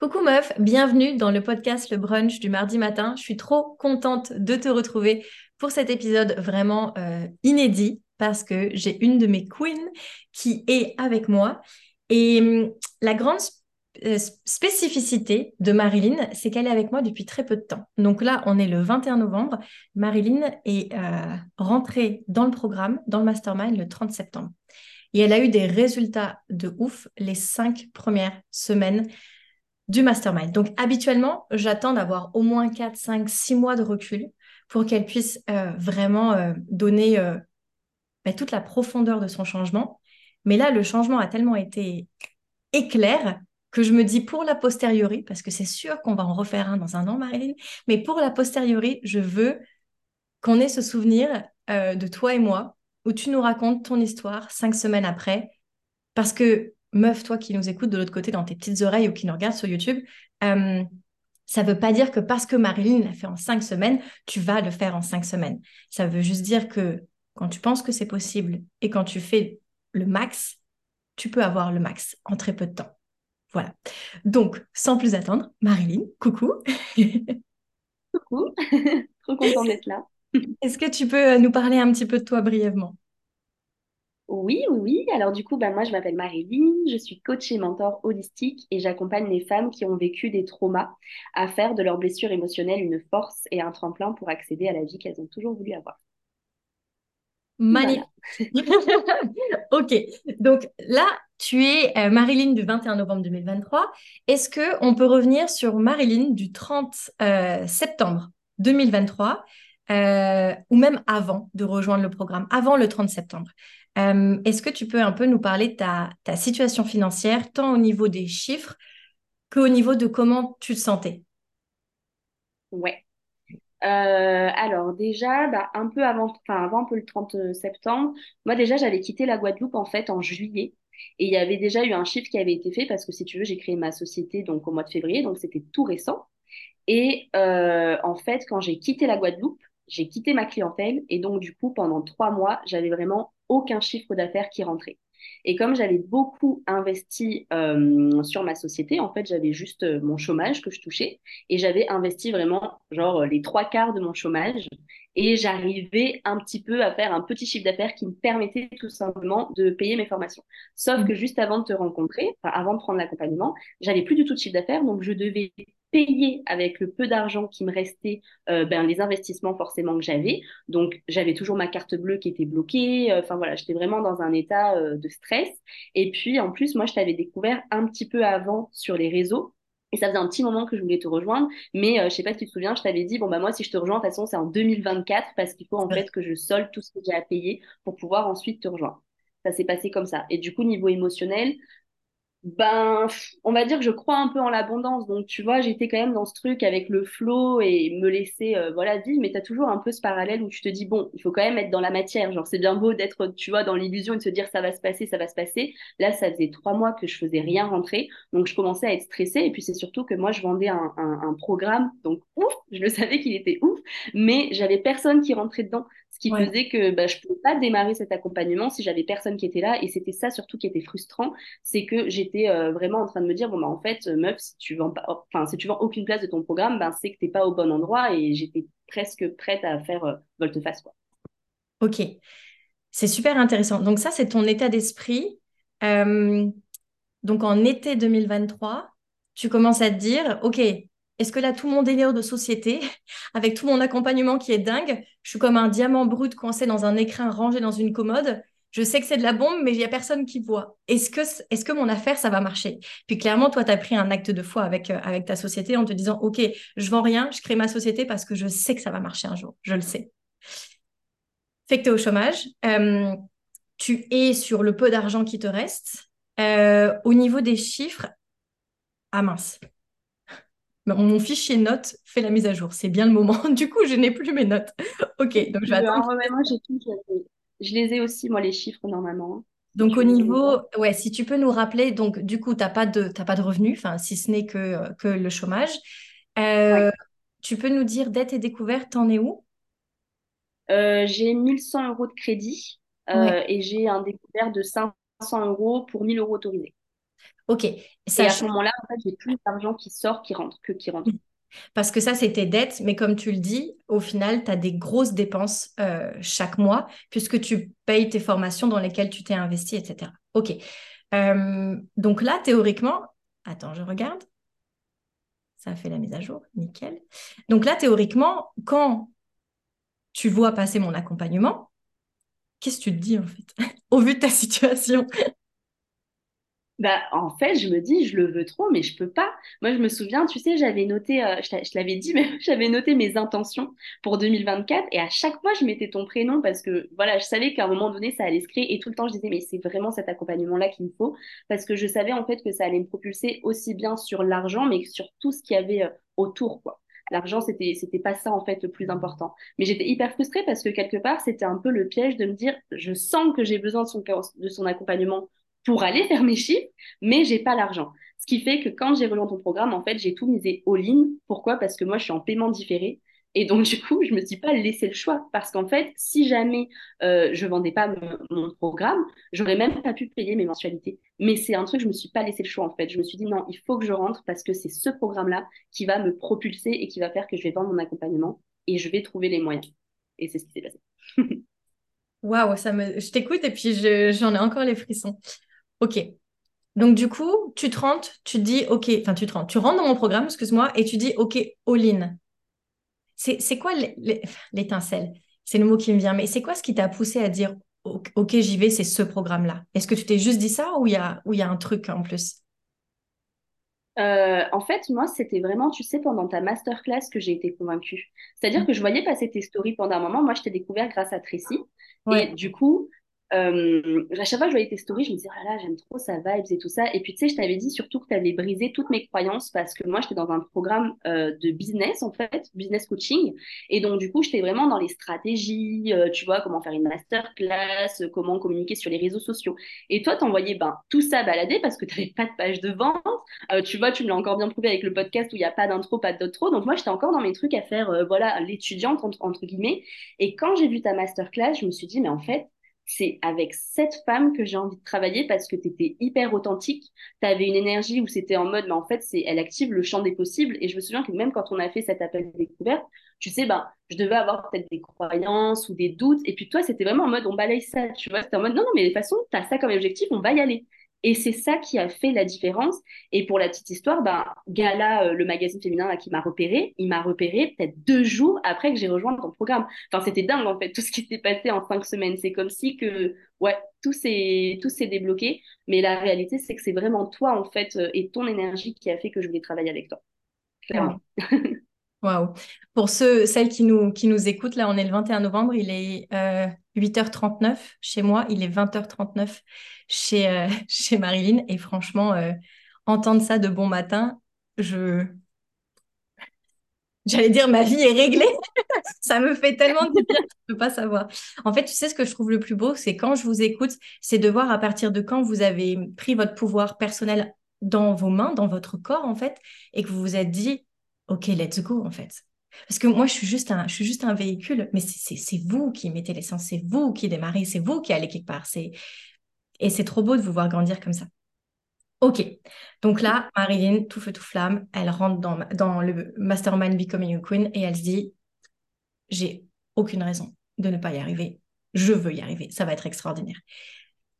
Coucou meuf, bienvenue dans le podcast Le Brunch du mardi matin. Je suis trop contente de te retrouver pour cet épisode vraiment euh, inédit parce que j'ai une de mes queens qui est avec moi. Et hum, la grande euh, spécificité de Marilyn, c'est qu'elle est avec moi depuis très peu de temps. Donc là, on est le 21 novembre. Marilyn est euh, rentrée dans le programme, dans le mastermind, le 30 septembre. Et elle a eu des résultats de ouf les cinq premières semaines du mastermind. Donc habituellement, j'attends d'avoir au moins 4, 5, 6 mois de recul pour qu'elle puisse euh, vraiment euh, donner euh, bah, toute la profondeur de son changement. Mais là, le changement a tellement été éclair que je me dis pour la posteriori, parce que c'est sûr qu'on va en refaire un dans un an, Marilyn, mais pour la posteriori, je veux qu'on ait ce souvenir de toi et moi, où tu nous racontes ton histoire cinq semaines après, parce que meuf, toi qui nous écoutes de l'autre côté dans tes petites oreilles ou qui nous regardes sur YouTube, euh, ça ne veut pas dire que parce que Marilyn l'a fait en cinq semaines, tu vas le faire en cinq semaines. Ça veut juste dire que quand tu penses que c'est possible et quand tu fais le max, tu peux avoir le max en très peu de temps. Voilà. Donc, sans plus attendre, Marilyn, coucou. coucou, trop contente d'être là. Est-ce que tu peux nous parler un petit peu de toi brièvement? Oui, oui, Alors du coup, bah, moi, je m'appelle Marilyn, je suis coach et mentor holistique et j'accompagne les femmes qui ont vécu des traumas à faire de leurs blessures émotionnelles une force et un tremplin pour accéder à la vie qu'elles ont toujours voulu avoir. Magnifique. ok, donc là, tu es euh, Marilyn du 21 novembre 2023. Est-ce que on peut revenir sur Marilyn du 30 euh, septembre 2023 euh, ou même avant de rejoindre le programme, avant le 30 septembre? Euh, est-ce que tu peux un peu nous parler de ta, situation financière, tant au niveau des chiffres qu'au niveau de comment tu te sentais? Ouais. Euh, alors déjà, bah, un peu avant, enfin avant un peu le 30 septembre, moi déjà j'avais quitté la Guadeloupe en fait en juillet. Et il y avait déjà eu un chiffre qui avait été fait parce que si tu veux j'ai créé ma société donc au mois de février donc c'était tout récent. Et euh, en fait quand j'ai quitté la Guadeloupe j'ai quitté ma clientèle. Et donc du coup pendant trois mois j'avais vraiment aucun chiffre d'affaires qui rentrait. Et comme j'avais beaucoup investi euh, sur ma société, en fait, j'avais juste euh, mon chômage que je touchais et j'avais investi vraiment genre les trois quarts de mon chômage et j'arrivais un petit peu à faire un petit chiffre d'affaires qui me permettait tout simplement de payer mes formations. Sauf mmh. que juste avant de te rencontrer, avant de prendre l'accompagnement, j'avais plus du tout de chiffre d'affaires, donc je devais payer avec le peu d'argent qui me restait euh, ben, les investissements forcément que j'avais. Donc j'avais toujours ma carte bleue qui était bloquée. Enfin voilà, j'étais vraiment dans un état euh, de stress. Et puis en plus, moi je t'avais découvert un petit peu avant sur les réseaux. Et ça faisait un petit moment que je voulais te rejoindre, mais euh, je sais pas si tu te souviens, je t'avais dit bon bah moi si je te rejoins de toute façon c'est en 2024 parce qu'il faut en fait que je solde tout ce que j'ai à payer pour pouvoir ensuite te rejoindre. Ça s'est passé comme ça. Et du coup niveau émotionnel, ben, on va dire que je crois un peu en l'abondance. Donc, tu vois, j'étais quand même dans ce truc avec le flow et me laisser, euh, voilà, vivre. Mais tu as toujours un peu ce parallèle où tu te dis, bon, il faut quand même être dans la matière. Genre, c'est bien beau d'être, tu vois, dans l'illusion et de se dire, ça va se passer, ça va se passer. Là, ça faisait trois mois que je faisais rien rentrer. Donc, je commençais à être stressée. Et puis, c'est surtout que moi, je vendais un, un programme. Donc, ouf, je le savais qu'il était ouf. Mais j'avais personne qui rentrait dedans qui faisait que bah, je ne pouvais pas démarrer cet accompagnement si j'avais personne qui était là. Et c'était ça surtout qui était frustrant, c'est que j'étais euh, vraiment en train de me dire, bon, bah, en fait, meuf, si tu vends pas, enfin, si tu vends aucune place de ton programme, ben, c'est que tu n'es pas au bon endroit. Et j'étais presque prête à faire euh, volte-face. Quoi. Ok, c'est super intéressant. Donc ça, c'est ton état d'esprit. Euh, donc en été 2023, tu commences à te dire, OK, est-ce que là, tout mon délire de société, avec tout mon accompagnement qui est dingue, je suis comme un diamant brut coincé dans un écrin rangé dans une commode je sais que c'est de la bombe, mais il n'y a personne qui voit. Est-ce que, est que mon affaire, ça va marcher? Puis clairement, toi, tu as pris un acte de foi avec, euh, ta société en te disant, OK, je vends rien, je crée ma société parce que je sais que ça va marcher un jour. Je le sais. Fait que tu es au chômage. Euh, tu es sur le peu d'argent qui te reste. Euh, au niveau des chiffres, ah mince, mon fichier notes fait la mise à jour. C'est bien le moment. Du coup, je n'ai plus mes notes. ok, donc je vais attendre. moi, j'ai tout. Je les ai aussi, moi, les chiffres, normalement. Donc au niveau, ouais, si tu peux nous rappeler, donc du coup, tu n'as pas de, pas de revenus, enfin, si ce n'est que, que le chômage. Euh, tu peux nous dire, dette et découverte, t'en es où? Euh, J'ai 1100 euros de crédit euh, et j'ai un découvert de 500 euros pour 1000 euros autorisés. Ok. Et à ce moment-là, en fait, j'ai plus d'argent qui sort qui rentre que qui rentre. Parce que ça, c'est tes dettes, mais comme tu le dis, au final, tu as des grosses dépenses euh, chaque mois, puisque tu payes tes formations dans lesquelles tu t'es investi, etc. OK. Euh, donc là, théoriquement, attends, je regarde. Ça a fait la mise à jour, nickel. Donc là, théoriquement, quand tu vois passer mon accompagnement, qu'est-ce que tu te dis en fait, au vu de ta situation bah, en fait, je me dis, je le veux trop, mais je peux pas. Moi, je me souviens, tu sais, j'avais noté, euh, je l'avais dit, mais j'avais noté mes intentions pour 2024 et à chaque fois, je mettais ton prénom parce que, voilà, je savais qu'à un moment donné, ça allait se créer et tout le temps, je disais, mais c'est vraiment cet accompagnement-là qu'il me faut parce que je savais en fait que ça allait me propulser aussi bien sur l'argent, mais sur tout ce qu'il y avait euh, autour, quoi. L'argent, c'était, c'était pas ça, en fait, le plus important. Mais j'étais hyper frustrée parce que quelque part, c'était un peu le piège de me dire, je sens que j'ai besoin de son, de son accompagnement pour aller faire mes chiffres, mais j'ai pas l'argent. Ce qui fait que quand j'ai rejoint ton programme, en fait, j'ai tout misé all-in. Pourquoi? Parce que moi, je suis en paiement différé. Et donc, du coup, je me suis pas laissé le choix. Parce qu'en fait, si jamais euh, je vendais pas mon, programme, j'aurais même pas pu payer mes mensualités. Mais c'est un truc, je me suis pas laissé le choix, en fait. Je me suis dit, non, il faut que je rentre parce que c'est ce programme-là qui va me propulser et qui va faire que je vais vendre mon accompagnement et je vais trouver les moyens. Et c'est ce qui s'est passé. Waouh, ça me... je t'écoute et puis j'en ai encore les frissons. Ok. Donc, du coup, tu te rentres, tu te dis, OK, enfin, tu te rentres, tu rentres dans mon programme, excuse-moi, et tu dis, OK, all-in. C'est quoi l'étincelle? C'est le mot qui me vient, mais c'est quoi ce qui t'a poussé à dire, OK, j'y vais, c'est ce programme-là? Est-ce que tu t'es juste dit ça ou il y a, y a un truc en plus? Euh, en fait, moi, c'était vraiment, tu sais, pendant ta masterclass que j'ai été convaincue. C'est-à-dire mmh. que je voyais passer tes stories pendant un moment. Moi, je t'ai découvert grâce à Tracy. Et du coup, euh, à chaque fois que je voyais tes stories, je me disais, oh là là, j'aime trop sa vibes et tout ça. Et puis, tu sais, je t'avais dit surtout que tu avais brisé toutes mes croyances parce que moi, j'étais dans un programme euh, de business, en fait, business coaching. Et donc, du coup, j'étais vraiment dans les stratégies, euh, tu vois, comment faire une masterclass, comment communiquer sur les réseaux sociaux. Et toi, t'envoyais ben, tout ça balader parce que tu n'avais pas de page de vente. Euh, tu vois, tu me l'as encore bien prouvé avec le podcast où il n'y a pas d'intro, pas d'outro. Donc, moi, j'étais encore dans mes trucs à faire, euh, voilà, l'étudiante, entre guillemets. Et quand j'ai vu ta masterclass, je me suis dit, mais en fait, c'est avec cette femme que j'ai envie de travailler parce que tu étais hyper authentique, tu avais une énergie où c'était en mode, mais en fait, c'est, elle active le champ des possibles. Et je me souviens que même quand on a fait cet appel de découverte, tu sais, ben, je devais avoir peut-être des croyances ou des doutes. Et puis toi, c'était vraiment en mode, on balaye ça, tu vois. C'était en mode, non, non, mais de toute façon, tu as ça comme objectif, on va y aller. Et c'est ça qui a fait la différence. Et pour la petite histoire, ben, Gala, euh, le magazine féminin là, qui m'a repéré, il m'a repéré peut-être deux jours après que j'ai rejoint ton programme. Enfin, c'était dingue en fait, tout ce qui s'est passé en cinq semaines. C'est comme si que, ouais, tout s'est, tout s'est débloqué. Mais la réalité, c'est que c'est vraiment toi en fait euh, et ton énergie qui a fait que je voulais travailler avec toi. Clairement. Waouh. Pour ceux, celles qui nous, qui nous écoutent, là, on est le 21 novembre, il est 8h39 euh, chez moi, il est 20h39 chez, euh, chez Marilyn. Et franchement, euh, entendre ça de bon matin, je. J'allais dire, ma vie est réglée. ça me fait tellement de bien, je ne peux pas savoir. En fait, tu sais ce que je trouve le plus beau, c'est quand je vous écoute, c'est de voir à partir de quand vous avez pris votre pouvoir personnel dans vos mains, dans votre corps, en fait, et que vous vous êtes dit, OK, let's go, en fait. Parce que moi, je suis juste un, je suis juste un véhicule, mais c'est vous qui mettez l'essence, c'est vous qui démarrez, c'est vous qui allez quelque part. Et c'est trop beau de vous voir grandir comme ça. Ok, donc là, Marilyn, tout feu, tout flamme, elle rentre dans, dans le Mastermind Becoming a Queen et elle se dit, j'ai aucune raison de ne pas y arriver. Je veux y arriver, ça va être extraordinaire.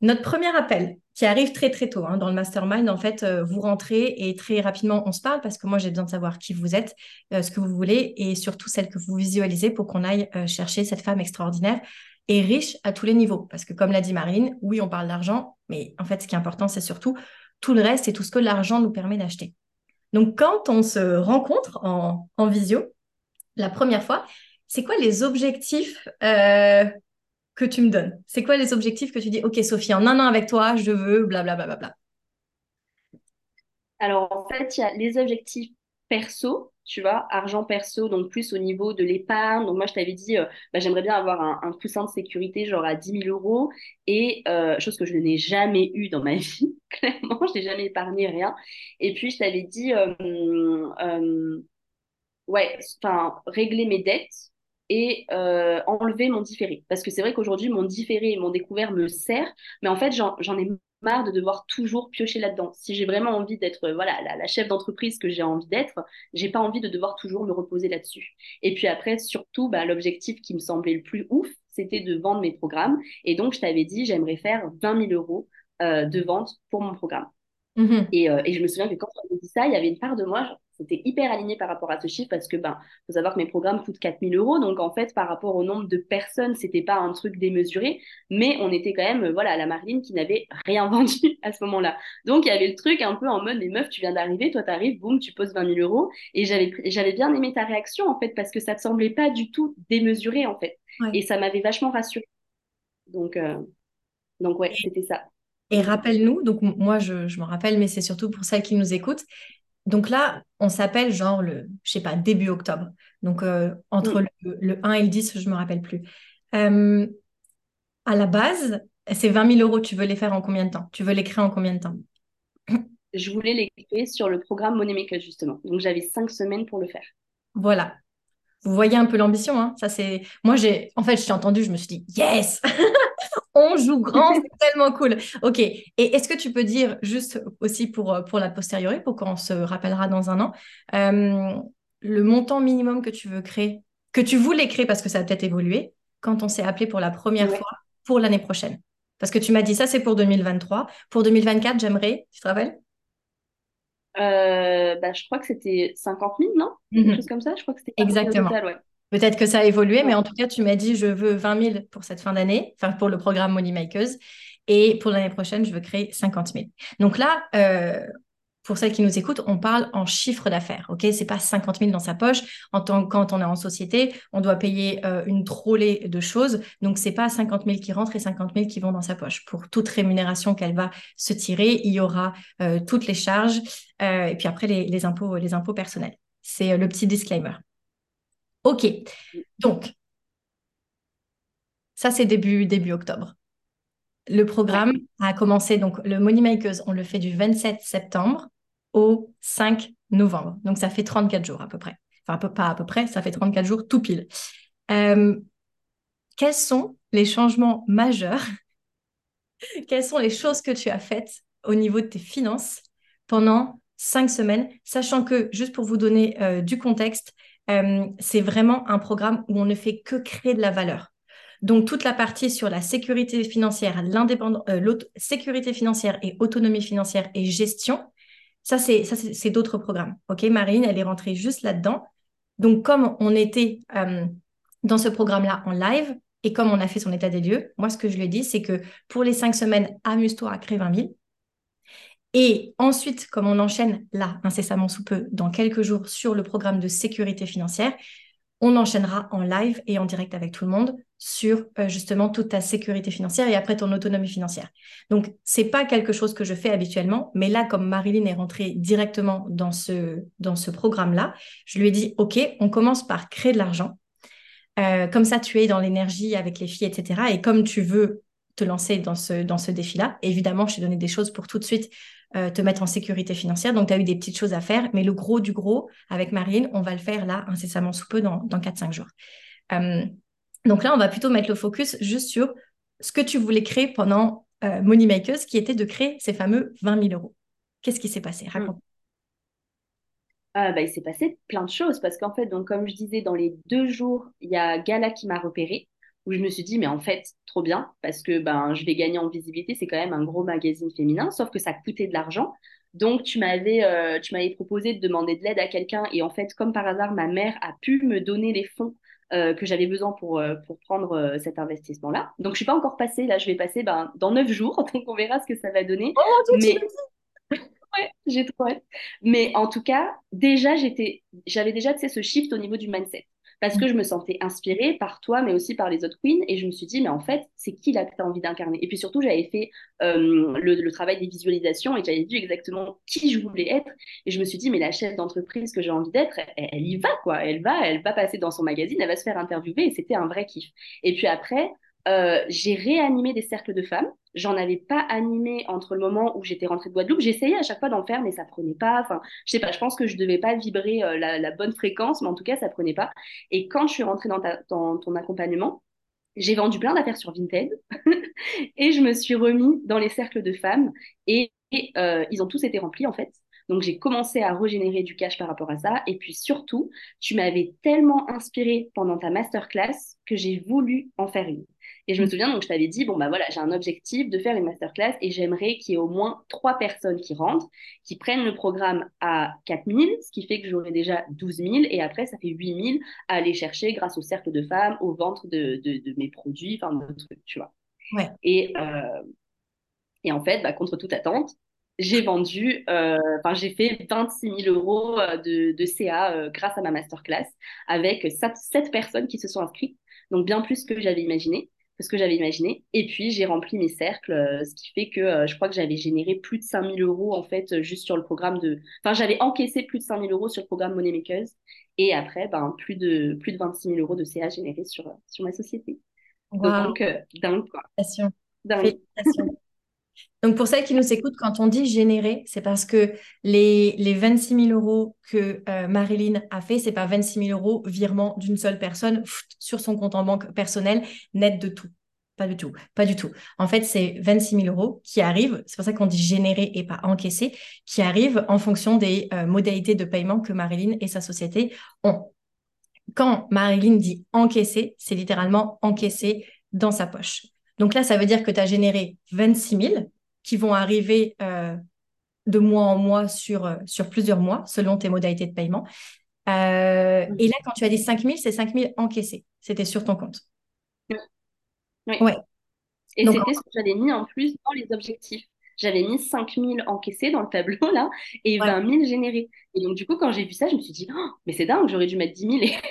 Notre premier appel, qui arrive très très tôt hein, dans le mastermind, en fait, euh, vous rentrez et très rapidement on se parle parce que moi j'ai besoin de savoir qui vous êtes, euh, ce que vous voulez et surtout celle que vous visualisez pour qu'on aille euh, chercher cette femme extraordinaire et riche à tous les niveaux. Parce que comme l'a dit Marine, oui on parle d'argent, mais en fait ce qui est important c'est surtout tout le reste et tout ce que l'argent nous permet d'acheter. Donc quand on se rencontre en, en visio, la première fois, c'est quoi les objectifs que tu me donnes C'est quoi les objectifs que tu dis, OK, Sophie, en un an avec toi, je veux blablabla. Bla, bla, bla, Alors, en fait, il y a les objectifs perso, tu vois, argent perso, donc plus au niveau de l'épargne. Donc, moi, je t'avais dit, euh, bah, j'aimerais bien avoir un, coussin de sécurité, genre à 10 000 euros, et euh, chose que je n'ai jamais eu dans ma vie, clairement, je n'ai jamais épargné rien. Et puis, je t'avais dit, euh, ouais, enfin, régler mes dettes et euh, enlever mon différé. Parce que c'est vrai qu'aujourd'hui, mon différé et mon découvert me sert, mais en fait, j'en ai marre de devoir toujours piocher là-dedans. Si j'ai vraiment envie d'être voilà la, chef d'entreprise que j'ai envie d'être, j'ai pas envie de devoir toujours me reposer là-dessus. Et puis après, surtout, bah, l'objectif qui me semblait le plus ouf, c'était de vendre mes programmes. Et donc, je t'avais dit, j'aimerais faire 20 000 euros euh, de vente pour mon programme. Mhm. Euh, et, je me souviens que quand on dit ça, il y avait une part de moi, c'était hyper aligné par rapport à ce chiffre parce que, ben, faut savoir que mes programmes coûtent 4000 euros. Donc, en fait, par rapport au nombre de personnes, c'était pas un truc démesuré, mais on était quand même, voilà, la Marine qui n'avait rien vendu à ce moment-là. Donc, il y avait le truc un peu en mode, mais meuf, tu viens d'arriver, toi, t'arrives, boum, tu poses 20 000 euros. Et j'avais, j'avais bien aimé ta réaction, en fait, parce que ça te semblait pas du tout démesuré, en fait. Et ça m'avait vachement rassurée. Donc, euh, donc ouais, c'était ça. Et rappelle-nous, donc moi je, je me rappelle, mais c'est surtout pour celles qui nous écoutent. Donc là, on s'appelle genre le, je sais pas, début octobre. Donc euh, entre le, 1 et le 10, je me rappelle plus. Euh, à la base, ces 20 000 euros, tu veux les faire en combien de temps? Tu veux les créer en combien de temps? Je voulais les créer sur le programme Moneymaker justement. Donc j'avais cinq semaines pour le faire. Voilà. Vous voyez un peu l'ambition, hein Ça c'est. Moi j'ai, en fait, je t'ai entendu, je me suis dit yes. on joue grand, c'est tellement cool. Ok. Et est-ce que tu peux dire, juste aussi pour, euh, pour la postérieure, pour qu'on se rappellera dans un an, euh, le montant minimum que tu veux créer, que tu voulais créer parce que ça a peut-être évolué, quand on s'est appelé pour la première fois pour l'année prochaine? Parce que tu m'as dit ça, c'est pour 2023. Pour 2024, j'aimerais, tu te rappelles? Euh, bah, je crois que c'était 50 000, non? Quelque mhm. chose comme ça. Je crois que c'était Exactement. Peut-être que ça a évolué, mais en tout cas, tu m'as dit je veux 20 000 pour cette fin d'année, enfin pour le programme Money Makers. Et pour l'année prochaine, je veux créer 50 000. Donc là, euh, pour celles qui nous écoutent, on parle en chiffre d'affaires. Ok, c'est pas 50 000 dans sa poche. En tant quand on est en société, on doit payer euh, une trollée de choses. Donc c'est pas 50 000 qui rentrent et 50 000 qui vont dans sa poche. Pour toute rémunération qu'elle va se tirer, il y aura euh, toutes les charges et puis après les, les impôts, les impôts personnels. C'est le petit disclaimer. Ok, donc, ça c'est début, début octobre. Le programme a commencé, donc le Money Makers, on le fait du 27 septembre au 5 novembre. Donc ça fait 34 jours à peu près. Enfin, peu, pas à peu près, ça fait 34 jours tout pile. Euh, quels sont les changements majeurs? Quelles sont les choses que tu as faites au niveau de tes finances pendant cinq semaines, sachant que, juste pour vous donner euh, du contexte, euh, c'est vraiment un programme où on ne fait que créer de la valeur. Donc toute la partie sur la sécurité financière, l'indépendance, euh, sécurité financière et autonomie financière et gestion, ça c'est d'autres programmes. Ok, Marine, elle est rentrée juste là-dedans. Donc comme on était euh, dans ce programme-là en live et comme on a fait son état des lieux, moi ce que je lui ai dit, c'est que pour les cinq semaines, amuse-toi à créer 20 000. Et ensuite, comme on enchaîne là, incessamment sous peu, dans quelques jours, sur le programme de sécurité financière, on enchaînera en live et en direct avec tout le monde sur euh, justement toute ta sécurité financière et après ton autonomie financière. Donc, c'est pas quelque chose que je fais habituellement, mais là, comme Marilyn est rentrée directement dans ce, dans ce programme-là, je lui ai dit, OK, on commence par créer de l'argent. Euh, comme ça, tu es dans l'énergie avec les filles, etc. Et comme tu veux te lancer dans ce, dans ce défi-là, évidemment, je t'ai donné des choses pour tout de suite euh, te mettre en sécurité financière. Donc, tu as eu des petites choses à faire, mais le gros du gros, avec Marine, on va le faire là, incessamment sous peu, dans, dans 4-5 jours. Euh, donc là, on va plutôt mettre le focus juste sur ce que tu voulais créer pendant euh, Money Makers, qui était de créer ces fameux 20 000 euros. Qu'est-ce qui s'est passé? Raconte. Ah, bah, il s'est passé plein de choses parce qu'en fait, donc, comme je disais, dans les deux jours, il y a Gala qui m'a repéré où je me suis dit, mais en fait, trop bien, parce que ben, je vais gagner en visibilité, c'est quand même un gros magazine féminin, sauf que ça coûtait de l'argent. Donc, tu m'avais euh, tu m'avais proposé de demander de l'aide à quelqu'un, et en fait, comme par hasard, ma mère a pu me donner les fonds euh, que j'avais besoin pour, euh, pour prendre cet investissement-là. Donc, je suis pas encore passée, là, je vais passer ben, dans neuf jours, donc on verra ce que ça va donner. Oh mon Dieu, mais... ouais, j'ai trop hâte. Mais en tout cas, déjà, j'étais, j'avais déjà, tu sais, ce shift au niveau du mindset parce que je me sentais inspirée par toi, mais aussi par les autres queens. Et je me suis dit, mais en fait, c'est qui là que tu as envie d'incarner? Et puis surtout, j'avais fait euh, le, travail des visualisations et j'avais vu exactement qui je voulais être. Et je me suis dit, mais la chef d'entreprise que j'ai envie d'être, elle, y va, quoi. Elle va, elle va passer dans son magazine, elle va se faire interviewer. Et c'était un vrai kiff. Et puis après, euh, j'ai réanimé des cercles de femmes. J'en avais pas animé entre le moment où j'étais rentrée de Guadeloupe. J'essayais à chaque fois d'en faire, mais ça prenait pas. Enfin, je sais pas. Je pense que je devais pas vibrer euh, la, bonne fréquence, mais en tout cas, ça prenait pas. Et quand je suis rentrée dans, ton accompagnement, j'ai vendu plein d'affaires sur Vinted et je me suis remis dans les cercles de femmes et, euh, ils ont tous été remplis en fait. Donc j'ai commencé à régénérer du cash par rapport à ça. Et puis surtout, tu m'avais tellement inspiré pendant ta masterclass que j'ai voulu en faire une. Et je me mm. souviens, donc je t'avais dit, bon, bah voilà, j'ai un objectif de faire une masterclass et j'aimerais qu'il y ait au moins trois personnes qui rentrent, qui prennent le programme à 4000, ce qui fait que j'aurai déjà 12 000 et après, ça fait 8 000 à aller chercher grâce au cercle de femmes, au ventre de, de, mes produits, enfin, de trucs, tu vois. Ouais. Et, euh, et en fait, bah, contre toute attente, j'ai vendu, euh, enfin, j'ai fait 26 000 euros euh, de, de CA grâce à ma masterclass avec 7 personnes qui se sont inscrites, donc bien plus que j'avais imaginé que ce que j'avais imaginé. Et puis, j'ai rempli mes cercles, euh, ce qui fait que euh, je crois que j'avais généré plus de 5000 euros, en fait, euh, juste sur le programme de... Enfin, j'avais encaissé plus de 5000 euros sur le programme Money Makers. Et après, ben, plus, de, plus de 26 000 euros de CA générés sur, sur ma société. Donc, dingue, quoi. Dingue. Donc, pour celles qui nous écoutent, quand on dit générer, c'est parce que les, les 26 000 euros que Marilyn a fait, c'est pas 26 000 euros virement d'une seule personne sur son compte en banque personnel, net de tout. Pas du tout, pas du tout. En fait, c'est 26 000 euros qui arrivent, c'est pour ça qu'on dit générer et pas encaisser, qui arrivent en fonction des euh, modalités de paiement que Marilyn et sa société ont. Quand Marilyn dit encaisser, c'est littéralement encaisser dans sa poche. Donc là, ça veut dire que tu as généré 26 000 qui vont arriver euh, de mois en mois sur, euh, sur plusieurs mois, selon tes modalités de paiement. et là, quand tu as dit 5 000, c'est 5 000 encaissés. C'était sur ton compte. Oui. Ouais. Et c'était ce que j'avais mis en plus dans les objectifs. J'avais mis 5000 encaissés dans le tableau là et 20 000 générés. Et donc, du coup, quand j'ai vu ça, je me suis dit, oh, mais c'est dingue, j'aurais dû mettre 10 000 et 30 000.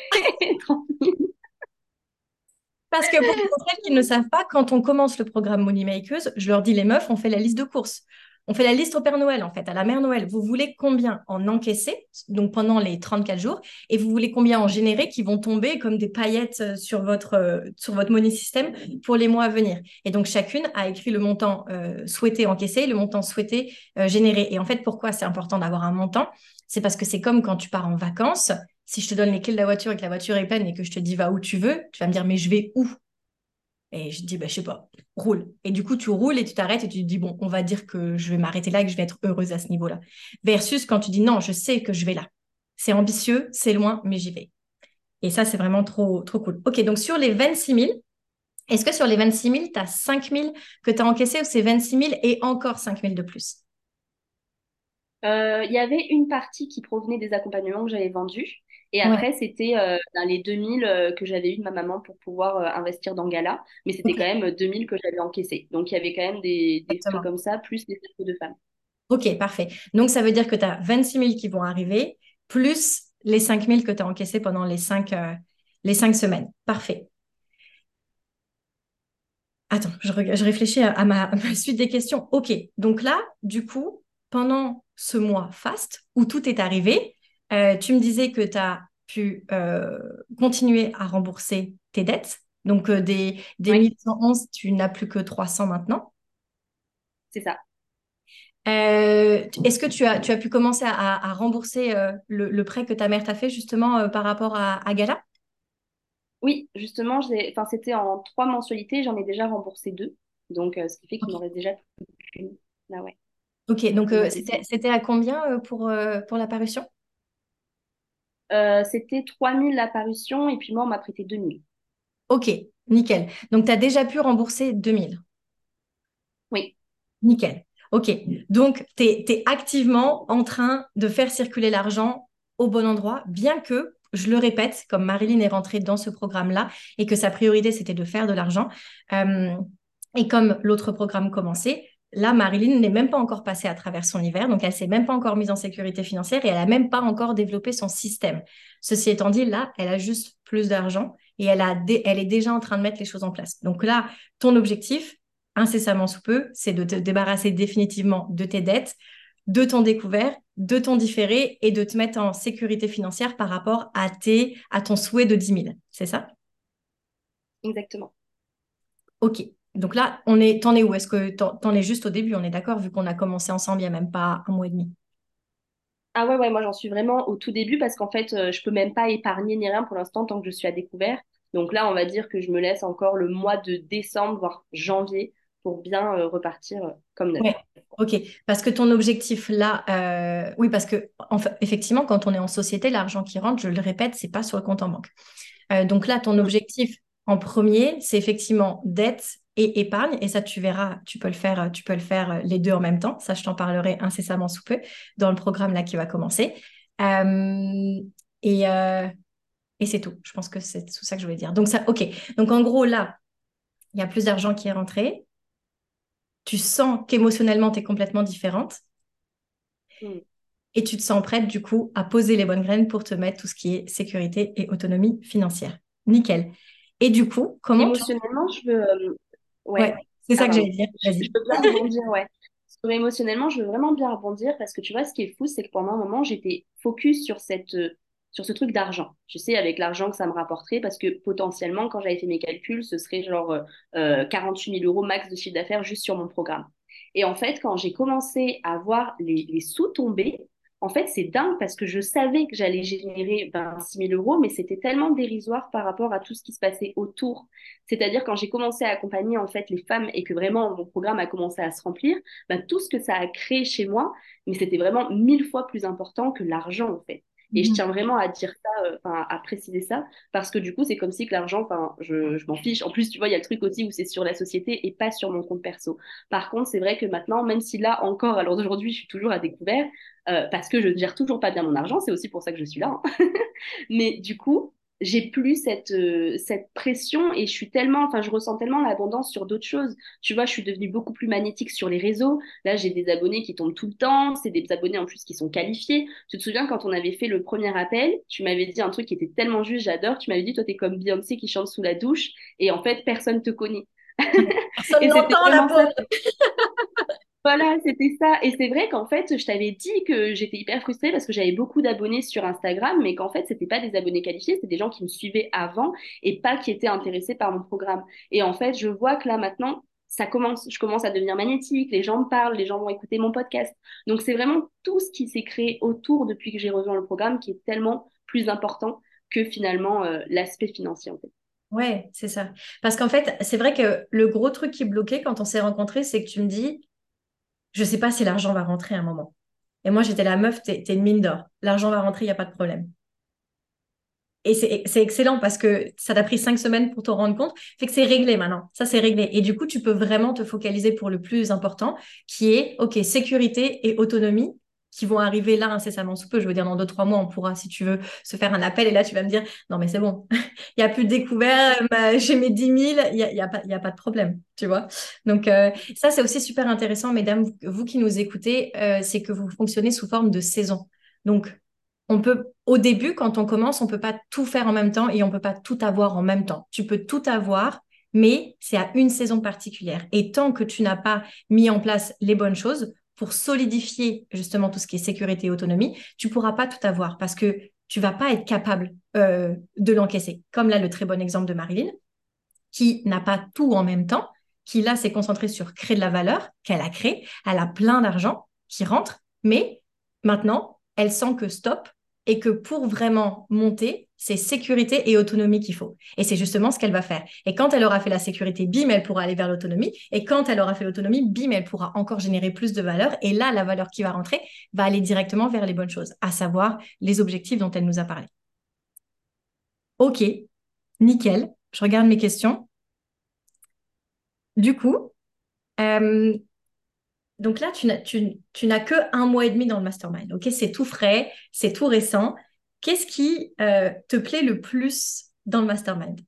Parce que pour celles qui ne savent pas, quand on commence le programme Money Makers, je leur dis les meufs, on fait la liste de courses. On fait la liste au Père Noël, en fait, à la Mère Noël. Vous voulez combien en encaisser, donc pendant les 34 jours, et vous voulez combien en générer qui vont tomber comme des paillettes euh, sur votre, euh, sur money system pour les mois à venir. Et donc, chacune a écrit le montant euh, souhaité encaisser, le montant souhaité générer. Et en fait, pourquoi c'est important d'avoir un montant? C'est parce que c'est comme quand tu pars en vacances. Si je te donne les clés de la voiture et que la voiture est pleine et que je te dis va où tu veux, tu vas me dire mais je vais où? Et je dis, bah, je sais pas, roule. Et du coup, tu roules et tu t'arrêtes et tu te dis, bon, on va dire que je vais m'arrêter là et que je vais être heureuse à ce niveau-là. Versus quand tu dis, non, je sais que je vais là. C'est ambitieux, c'est loin, mais j'y vais. Et ça, c'est vraiment trop, trop cool. OK, donc sur les 26 000, est-ce que sur les 26 000, tu as 5 000 que tu as encaissé ou c'est 26 000 et encore 5 000 de plus? Euh, Il y avait une partie qui provenait des accompagnements que j'avais vendus. Et après, c'était euh, dans les 2000 euh, que j'avais eu de ma maman pour pouvoir euh, investir dans Gala. Mais c'était quand même 2000 que j'avais encaissé. Donc, il y avait quand même des, des trucs comme ça, plus des cercles de femmes. Ok, parfait. Donc, ça veut dire que tu as 26 000 qui vont arriver, plus les 5 000 que tu as encaissés pendant les 5, les semaines. Parfait. Attends, je, je réfléchis à, ma, à ma suite des questions. Ok, donc là, du coup, pendant ce mois fast où tout est arrivé, euh, tu me disais que tu as pu euh, continuer à rembourser tes dettes. Donc, euh, des, des 1111, tu n'as plus que 300 maintenant. C'est ça. Est-ce que tu as, tu as pu commencer à, rembourser le, prêt que ta mère t'a fait justement par rapport à, Gala? Oui, justement, c'était en trois mensualités, j'en ai déjà remboursé deux. Donc, ce qui fait qu'il m'en reste déjà une. Ah ouais. Ok, donc c'était à combien pour, pour la parution? Euh, c'était 3000 l'apparition et puis moi, on m'a prêté 2000. Ok, nickel. Donc, tu as déjà pu rembourser 2000 Oui. Nickel. Ok. Donc, tu es, activement en train de faire circuler l'argent au bon endroit, bien que, je le répète, comme Marilyn est rentrée dans ce programme-là et que sa priorité, c'était de faire de l'argent, euh, et comme l'autre programme commençait, Là, Marilyn n'est même pas encore passée à travers son hiver, donc elle s'est même pas encore mise en sécurité financière et elle a même pas encore développé son système. Ceci étant dit, là, elle a juste plus d'argent et elle, a elle est déjà en train de mettre les choses en place. Donc là, ton objectif, incessamment sous peu, c'est de te débarrasser définitivement de tes dettes, de ton découvert, de ton différé et de te mettre en sécurité financière par rapport à, tes, à ton souhait de 10 000. C'est ça? Exactement. OK. Donc là, on est, t'en es où? Est-ce que t'en, es juste au début? On est d'accord, vu qu'on a commencé ensemble il n'y a même pas un mois et demi. Ah ouais, ouais, moi j'en suis vraiment au tout début parce qu'en fait, je euh, je peux même pas épargner ni rien pour l'instant tant que je suis à découvert. Donc là, on va dire que je me laisse encore le mois de décembre, voire janvier, pour bien euh, repartir euh, comme neuf. Ouais, ok. Parce que ton objectif là, oui, parce que effectivement, quand on est en société, l'argent qui rentre, je le répète, c'est pas sur le compte en banque. donc là, ton objectif en premier, c'est effectivement dette et épargne. Et ça, tu verras, tu peux le faire, tu peux le faire les deux en même temps. Ça, je t'en parlerai incessamment sous peu dans le programme là qui va commencer. et et c'est tout. Je pense que c'est tout ça que je voulais dire. Donc ça, ok. Donc en gros là, il y a plus d'argent qui est rentré tu sens qu'émotionnellement, tu es complètement différente. Mm. Et tu te sens prête, du coup, à poser les bonnes graines pour te mettre tout ce qui est sécurité et autonomie financière. Nickel. Et du coup, comment Émotionnellement, je veux... Euh, ouais, c'est ça que j'allais dire. Je, peux bien rebondir, ouais. émotionnellement, je veux vraiment bien rebondir parce que tu vois, ce qui est fou, c'est que pendant un moment, j'étais focus sur cette euh, sur ce truc d'argent. Je sais avec l'argent que ça me rapporterait parce que potentiellement, quand j'avais fait mes calculs, ce serait genre euh, 48 euh, 000 euros max de chiffre d'affaires juste sur mon programme. Et en fait, quand j'ai commencé à voir les, sous tomber, en fait, c'est dingue parce que je savais que j'allais générer 26 000 euros, mais c'était tellement dérisoire par rapport à tout ce qui se passait autour. C'est-à-dire quand j'ai commencé à accompagner en fait les femmes et que vraiment mon programme a commencé à se remplir, ben, tout ce que ça a créé chez moi, mais c'était vraiment mille fois plus important que l'argent en fait. Et je mhm. tiens vraiment à dire ça, euh, enfin, à préciser ça, parce que du coup, c'est comme si que l'argent, enfin, je, je m'en fiche. En plus, tu vois, il y a le truc aussi où c'est sur la société et pas sur mon compte perso. Par contre, c'est vrai que maintenant, même si là encore, alors d'aujourd'hui, je suis toujours à découvert, euh, parce que je ne gère toujours pas bien mon argent, c'est aussi pour ça que je suis là. Hein. Mais du coup, j'ai plus cette, euh, cette pression et je suis tellement, enfin, je ressens tellement l'abondance sur d'autres choses. Tu vois, je suis devenue beaucoup plus magnétique sur les réseaux. Là, j'ai des abonnés qui tombent tout le temps. C'est des abonnés en plus qui sont qualifiés. Tu te souviens quand on avait fait le premier appel, tu m'avais dit un truc qui était tellement juste, j'adore. Tu m'avais dit, toi, t'es comme Beyoncé qui chante sous la douche et en fait, personne te connaît. Personne n'entend la peau. Voilà, c'était ça. Et c'est vrai qu'en fait, je t'avais dit que j'étais hyper frustrée parce que j'avais beaucoup d'abonnés sur Instagram, mais qu'en fait, c'était pas des abonnés qualifiés, c'était des gens qui me suivaient avant et pas qui étaient intéressés par mon programme. Et en fait, je vois que là maintenant, ça commence, je commence à devenir magnétique, les gens me parlent, les gens vont écouter mon podcast. Donc c'est vraiment tout ce qui s'est créé autour depuis que j'ai rejoint le programme qui est tellement plus important que finalement euh, l'aspect financier en. Ouais, c'est ça. Parce qu'en fait, c'est vrai que le gros truc qui bloquait quand on s'est rencontrés, c'est que tu me dis, je sais pas si l'argent va rentrer à un moment. Et moi, j'étais la meuf, t'es es une mine d'or. L'argent va rentrer, il n'y a pas de problème. Et c'est excellent parce que ça t'a pris cinq semaines pour t'en rendre compte. Fait que c'est réglé maintenant. Ça, c'est réglé. Et du coup, tu peux vraiment te focaliser pour le plus important, qui est, OK, sécurité et autonomie qui vont arriver là incessamment sous peu. Je veux dire, dans deux, trois mois, on pourra, si tu veux, se faire un appel. Et là, tu vas me dire, non, mais c'est bon, il n'y a plus de découvert, j'ai mes 10 000, il n'y a, y a, pas, a pas de problème, tu vois. Donc, euh, ça, c'est aussi super intéressant, mesdames, vous, qui nous écoutez, euh, c'est que vous fonctionnez sous forme de saison. Donc, on peut, au début, quand on commence, on peut pas tout faire en même temps et on peut pas tout avoir en même temps. Tu peux tout avoir, mais c'est à une saison particulière. Et tant que tu n'as pas mis en place les bonnes choses, pour solidifier justement tout ce qui est sécurité et autonomie, tu pourras pas tout avoir parce que tu vas pas être capable euh, de l'encaisser. Comme là, le très bon exemple de Marilyn, qui n'a pas tout en même temps, qui là s'est concentrée sur créer de la valeur qu'elle a créée. Elle a plein d'argent qui rentre, mais maintenant, elle sent que stop et que pour vraiment monter, c'est sécurité et autonomie qu'il faut. Et c'est justement ce qu'elle va faire. Et quand elle aura fait la sécurité, bim, elle pourra aller vers l'autonomie. Et quand elle aura fait l'autonomie, bim, elle pourra encore générer plus de valeur. Et là, la valeur qui va rentrer va aller directement vers les bonnes choses, à savoir les objectifs dont elle nous a parlé. OK, nickel. Je regarde mes questions. Du coup, euh, donc là, tu n'as, tu, que un mois et demi dans le mastermind. OK, c'est tout frais, c'est tout récent. Qu'est-ce qui euh, te plaît le plus dans le mastermind?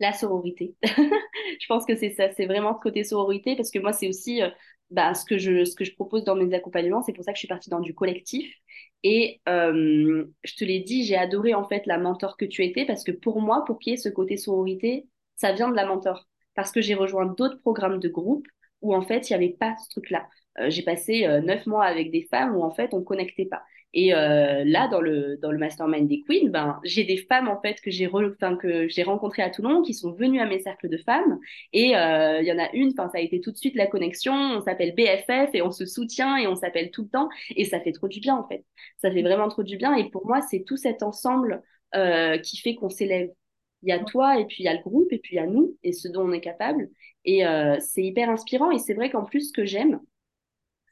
La sororité. je pense que c'est ça, c'est vraiment ce côté sororité parce que moi, c'est aussi euh, bah, ce, que je, ce que je propose dans mes accompagnements. C'est pour ça que je suis partie dans du collectif. Et euh, je te l'ai dit, j'ai adoré en fait la mentor que tu étais parce que pour moi, pour qu'il y ait ce côté sororité, ça vient de la mentor. Parce que j'ai rejoint d'autres programmes de groupe où en fait, il n'y avait pas ce truc-là. j'ai passé neuf mois avec des femmes où en fait, on ne connectait pas. Et euh, là, dans le, dans le mastermind des queens, ben, j'ai des femmes en fait que j'ai enfin, que j'ai rencontrées à Toulon qui sont venues à mes cercles de femmes. Et euh, il y en a une, enfin, ça a été tout de suite la connexion. On s'appelle BFF et on se soutient et on s'appelle tout le temps. Et ça fait trop du bien en fait. Ça fait vraiment trop du bien. Et pour moi, c'est tout cet ensemble euh, qui fait qu'on s'élève. Il y a toi et puis il y a le groupe et puis il y a nous et ce dont on est capable. Et euh, c'est hyper inspirant. Et c'est vrai qu'en plus, ce que j'aime,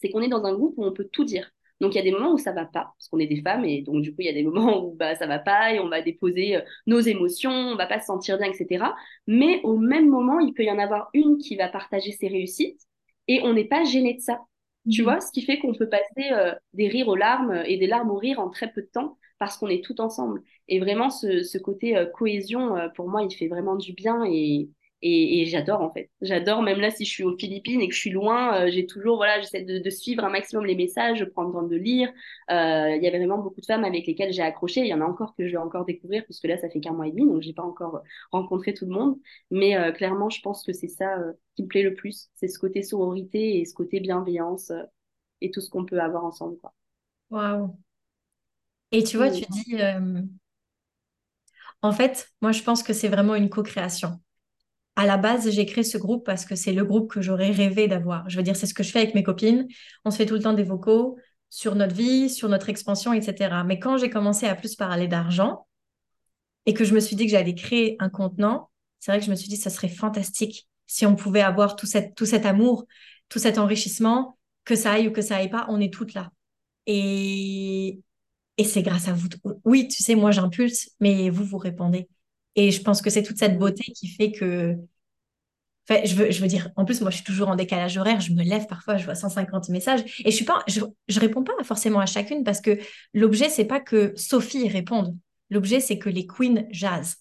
c'est qu'on est dans un groupe où on peut tout dire. Donc il y a des moments où ça va pas, parce qu'on est des femmes, et donc du coup il y a des moments où bah, ça va pas, et on va déposer euh, nos émotions, on va pas se sentir bien, etc. Mais au même moment, il peut y en avoir une qui va partager ses réussites, et on n'est pas gêné de ça. Tu Mhm. vois, ce qui fait qu'on peut passer euh, des rires aux larmes et des larmes aux rires en très peu de temps, parce qu'on est tout ensemble. Et vraiment, ce, ce côté euh, cohésion, euh, pour moi, il fait vraiment du bien, et, et, et j'adore en fait. J'adore, même là, si je suis aux Philippines et que je suis loin, euh, j'ai toujours, voilà, j'essaie de, de suivre un maximum les messages, de prendre le temps de lire. Euh, Il y avait vraiment beaucoup de femmes avec lesquelles j'ai accroché. Il y en a encore que je vais encore découvrir, puisque là, ça fait qu'un mois et demi, donc j'ai pas encore rencontré tout le monde. Mais euh, clairement, je pense que c'est ça qui me plaît le plus. C'est ce côté sororité et ce côté bienveillance et tout ce qu'on peut avoir ensemble, quoi. Waouh. Et tu vois, tu dis, en fait, moi, je pense que c'est vraiment une co-création. À la base, j'ai créé ce groupe parce que c'est le groupe que j'aurais rêvé d'avoir. Je veux dire, c'est ce que je fais avec mes copines. On se fait tout le temps des vocaux sur notre vie, sur notre expansion, etc. Mais quand j'ai commencé à plus parler d'argent et que je me suis dit que j'allais créer un contenant, c'est vrai que je me suis dit que ça serait fantastique si on pouvait avoir tout, cet amour, tout cet enrichissement, que ça aille ou que ça aille pas, on est toutes là. Et, et c'est grâce à vous. Oui, tu sais, moi j'impulse, mais vous, vous répondez. Et je pense que c'est toute cette beauté qui fait que Enfin, je veux, je veux dire, en plus, moi, je suis toujours en décalage horaire. Je me lève parfois, je vois 150 messages et je suis pas, je, je réponds pas forcément à chacune parce que l'objet, c'est pas que Sophie réponde. L'objet, c'est que les queens jasent.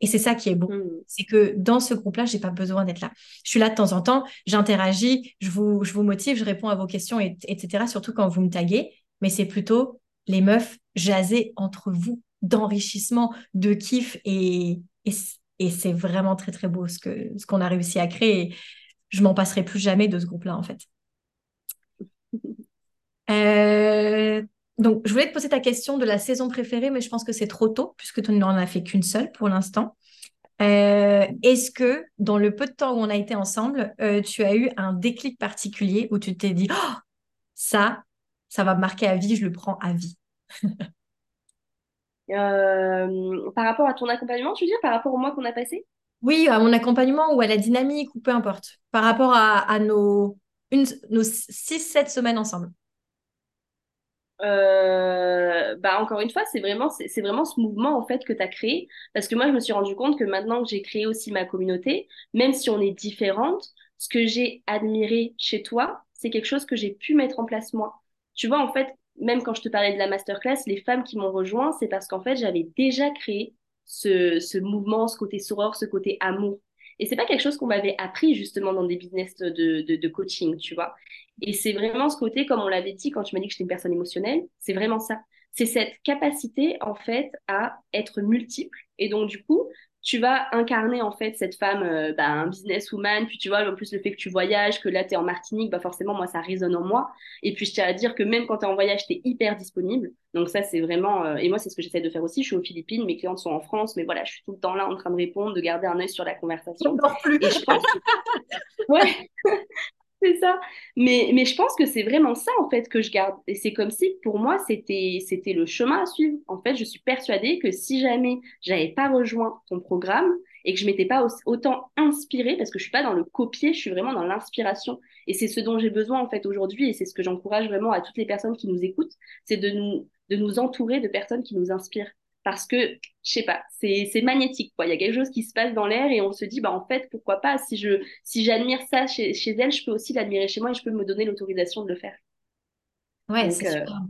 Et c'est ça qui est beau. Mm. C'est que dans ce groupe-là, j'ai pas besoin d'être là. Je suis là de temps en temps, j'interagis, je vous, je vous motive, je réponds à vos questions, et- etc. Surtout quand vous me taguez. Mais c'est plutôt les meufs jaser entre vous, d'enrichissement, de kiff et, et, et c'est vraiment très très beau ce que ce qu'on a réussi à créer. Et je m'en passerai plus jamais de ce groupe-là en fait. Euh, donc, je voulais te poser ta question de la saison préférée, mais je pense que c'est trop tôt puisque tu n'en as fait qu'une seule pour l'instant. Euh, est-ce que dans le peu de temps où on a été ensemble, euh, tu as eu un déclic particulier où tu t'es dit, Oh, ça, ça va me marquer à vie, je le prends à vie? Euh, par rapport à ton accompagnement, tu veux dire, par rapport au mois qu'on a passé? Oui, à mon accompagnement ou à la dynamique ou peu importe, par rapport à, à nos, une, nos 6-7 semaines ensemble. Euh, bah encore une fois, c'est vraiment, c'est vraiment ce mouvement en fait que tu as créé. Parce que moi, je me suis rendu compte que maintenant que j'ai créé aussi ma communauté, même si on est différentes, ce que j'ai admiré chez toi, c'est quelque chose que j'ai pu mettre en place moi. Tu vois, en fait, même quand je te parlais de la masterclass, les femmes qui m'ont rejoint, c'est parce qu'en fait, j'avais déjà créé ce, ce mouvement, ce côté soror, ce côté amour. Et c'est pas quelque chose qu'on m'avait appris justement dans des business de, de, de coaching, tu vois. Et c'est vraiment ce côté, comme on l'avait dit quand tu m'as dit que j'étais une personne émotionnelle, c'est vraiment ça. C'est cette capacité, en fait, à être multiple. Et donc, du coup, tu vas incarner, en fait, cette femme, euh, bah, un businesswoman. Puis, tu vois, en plus, le fait que tu voyages, que là, tu es en Martinique, bah, forcément, moi, ça résonne en moi. Et puis, je tiens à dire que même quand tu es en voyage, tu es hyper disponible. Donc, ça, c'est vraiment. euh, Et moi, c'est ce que j'essaie de faire aussi. Je suis aux Philippines, mes clientes sont en France, mais voilà, je suis tout le temps là en train de répondre, de garder un œil sur la On conversation. plus. Et je pense que. Ouais, c'est ça. Mais, je pense que c'est vraiment ça, en fait, que je garde. Et c'est comme si, pour moi, c'était, le chemin à suivre. En fait, je suis persuadée que si jamais j'avais pas rejoint ton programme et que je m'étais pas autant inspirée, parce que je suis pas dans le copier, je suis vraiment dans l'inspiration. Et c'est ce dont j'ai besoin, en fait, aujourd'hui. Et c'est ce que j'encourage vraiment à toutes les personnes qui nous écoutent, c'est de nous, de nous entourer de personnes qui nous inspirent. Parce que, je sais pas, c'est, magnétique, quoi. Il y a quelque chose qui se passe dans l'air et on se dit, bah, en fait, pourquoi pas, si je, si j'admire ça chez, chez elle, je peux aussi l'admirer chez moi et je peux me donner l'autorisation de le faire. Ouais, c'est euh, super.